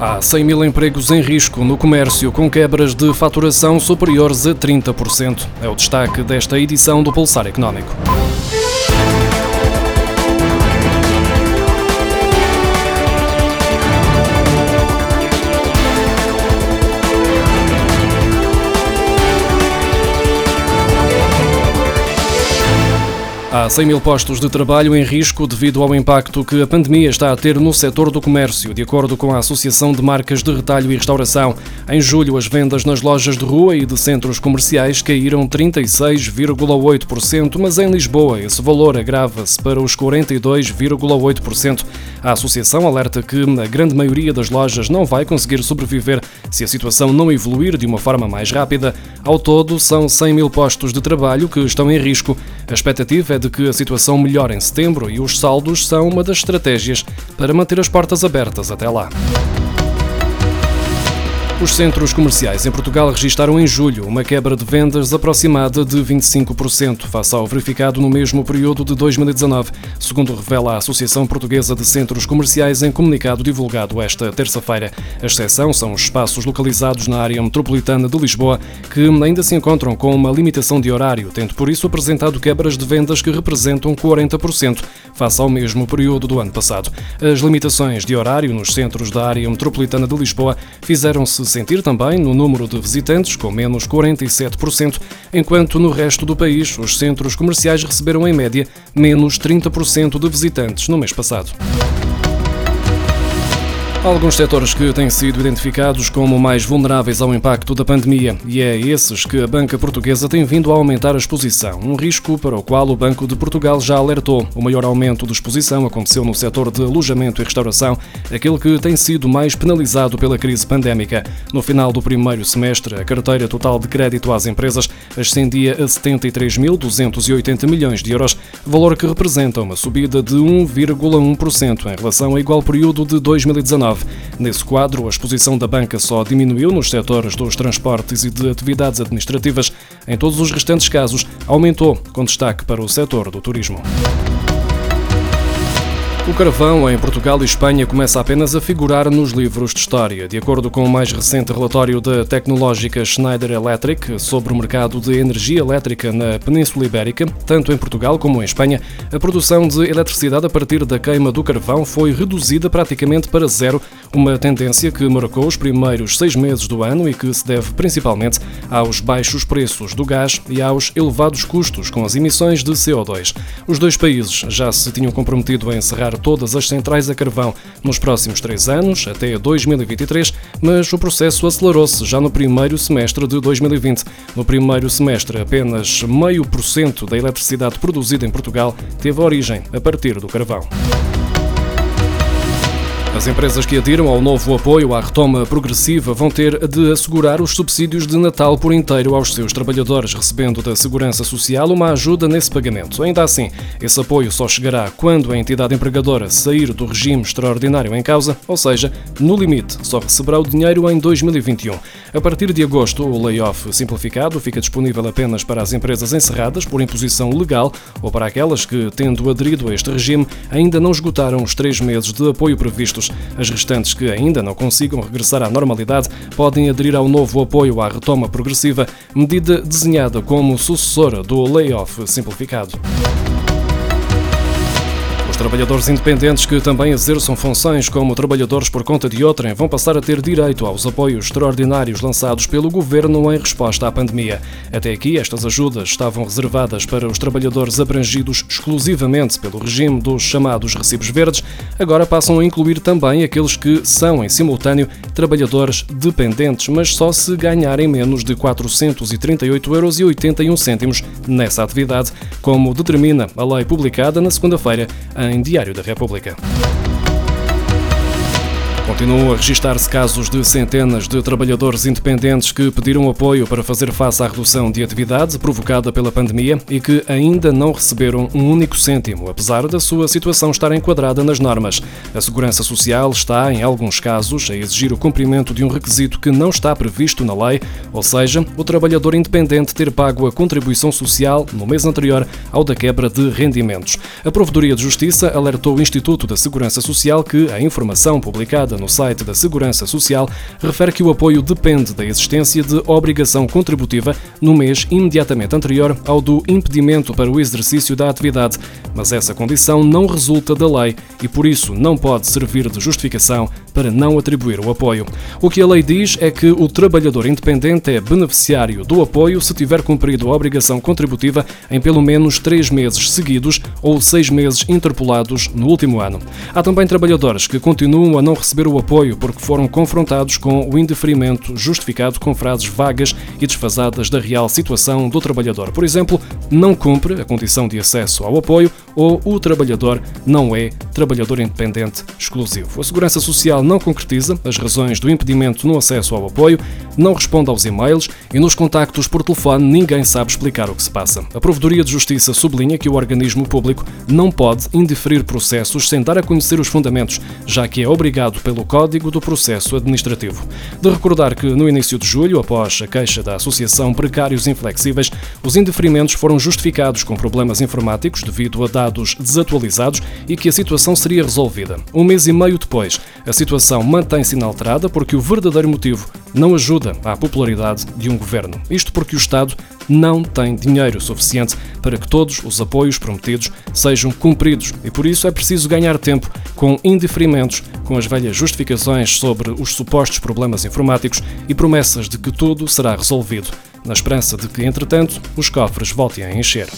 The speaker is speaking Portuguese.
Há 100 mil empregos em risco no comércio, com quebras de faturação superiores a 30%. É o destaque desta edição do Pulsar Económico. Há 100 mil postos de trabalho em risco devido ao impacto que a pandemia está a ter no setor do comércio, de acordo com a Associação de Marcas de Retalho e Restauração. Em julho, as vendas nas lojas de rua e de centros comerciais caíram 36,8%, mas em Lisboa esse valor agrava-se para os 42,8%. A associação alerta que a grande maioria das lojas não vai conseguir sobreviver se a situação não evoluir de uma forma mais rápida. Ao todo, são 100 mil postos de trabalho que estão em risco. A expectativa é de que a situação melhore em setembro e os saldos são uma das estratégias para manter as portas abertas até lá. Os centros comerciais em Portugal registaram em julho uma quebra de vendas aproximada de 25%, face ao verificado no mesmo período de 2019, segundo revela a Associação Portuguesa de Centros Comerciais em comunicado divulgado esta terça-feira. A exceção são os espaços localizados na área metropolitana de Lisboa, que ainda se encontram com uma limitação de horário, tendo por isso apresentado quebras de vendas que representam 40%, face ao mesmo período do ano passado. As limitações de horário nos centros da área metropolitana de Lisboa fizeram-se sentir também no número de visitantes, com menos 47%, enquanto no resto do país os centros comerciais receberam em média menos 30% de visitantes no mês passado. Alguns setores que têm sido identificados como mais vulneráveis ao impacto da pandemia, e é esses que a banca portuguesa tem vindo a aumentar a exposição, um risco para o qual o Banco de Portugal já alertou. O maior aumento de exposição aconteceu no setor de alojamento e restauração, aquele que tem sido mais penalizado pela crise pandémica. No final do primeiro semestre, a carteira total de crédito às empresas ascendia a 73.280 milhões de euros, valor que representa uma subida de 1,1% em relação ao igual período de 2019. Nesse quadro, a exposição da banca só diminuiu nos setores dos transportes e de atividades administrativas. Em todos os restantes casos, aumentou, com destaque para o setor do turismo. O carvão em Portugal e Espanha começa apenas a figurar nos livros de história. De acordo com o mais recente relatório da tecnológica Schneider Electric sobre o mercado de energia elétrica na Península Ibérica, tanto em Portugal como em Espanha, a produção de eletricidade a partir da queima do carvão foi reduzida praticamente para zero, uma tendência que marcou os primeiros seis meses do ano e que se deve principalmente aos baixos preços do gás e aos elevados custos com as emissões de CO2. Os dois países já se tinham comprometido a encerrar todas as centrais a carvão nos próximos três anos, até 2023, mas o processo acelerou-se já no primeiro semestre de 2020. No primeiro semestre, apenas meio por cento da eletricidade produzida em Portugal teve origem a partir do carvão. As empresas que adiram ao novo apoio à retoma progressiva vão ter de assegurar os subsídios de Natal por inteiro aos seus trabalhadores, recebendo da Segurança Social uma ajuda nesse pagamento. Ainda assim, esse apoio só chegará quando a entidade empregadora sair do regime extraordinário em causa, ou seja, no limite, só receberá o dinheiro em 2021. A partir de agosto, o layoff simplificado fica disponível apenas para as empresas encerradas por imposição legal ou para aquelas que, tendo aderido a este regime, ainda não esgotaram os três meses de apoio previstos as restantes que ainda não consigam regressar à normalidade podem aderir ao novo apoio à retoma progressiva, medida desenhada como sucessora do layoff simplificado. Os trabalhadores independentes que também exerçam funções como trabalhadores por conta de outrem vão passar a ter direito aos apoios extraordinários lançados pelo governo em resposta à pandemia. Até aqui, estas ajudas estavam reservadas para os trabalhadores abrangidos exclusivamente pelo regime dos chamados recibos verdes, agora passam a incluir também aqueles que são, em simultâneo, trabalhadores dependentes, mas só se ganharem menos de 438,81 euros nessa atividade, como determina a lei publicada na segunda-feira em Diário da República. Continuam a registrar-se casos de centenas de trabalhadores independentes que pediram apoio para fazer face à redução de atividade provocada pela pandemia e que ainda não receberam um único cêntimo, apesar da sua situação estar enquadrada nas normas. A Segurança Social está, em alguns casos, a exigir o cumprimento de um requisito que não está previsto na lei, ou seja, o trabalhador independente ter pago a contribuição social no mês anterior ao da quebra de rendimentos. A Provedoria de Justiça alertou o Instituto da Segurança Social que a informação publicada no site da Segurança Social, refere que o apoio depende da existência de obrigação contributiva no mês imediatamente anterior ao do impedimento para o exercício da atividade, mas essa condição não resulta da lei e, por isso, não pode servir de justificação para não atribuir o apoio. O que a lei diz é que o trabalhador independente é beneficiário do apoio se tiver cumprido a obrigação contributiva em pelo menos três meses seguidos ou seis meses interpolados no último ano. Há também trabalhadores que continuam a não receber o apoio porque foram confrontados com o indeferimento justificado com frases vagas e desfasadas da real situação do trabalhador. Por exemplo, não cumpre a condição de acesso ao apoio ou o trabalhador não é trabalhador independente exclusivo. A Segurança Social não concretiza as razões do impedimento no acesso ao apoio, não responde aos e-mails e nos contactos por telefone ninguém sabe explicar o que se passa. A Provedoria de Justiça sublinha que o organismo público não pode indeferir processos sem dar a conhecer os fundamentos, já que é obrigado pelo Código do Processo Administrativo. De recordar que no início de julho, após a queixa da Associação Precários Inflexíveis, os indeferimentos foram justificados com problemas informáticos devido a dados desatualizados e que a situação seria resolvida. Um mês e meio depois, a situação mantém-se inalterada porque o verdadeiro motivo não ajuda à popularidade de um governo. Isto porque o Estado não tem dinheiro suficiente para que todos os apoios prometidos sejam cumpridos e por isso é preciso ganhar tempo com indiferimentos, com as velhas justificações sobre os supostos problemas informáticos e promessas de que tudo será resolvido, na esperança de que, entretanto, os cofres voltem a encher.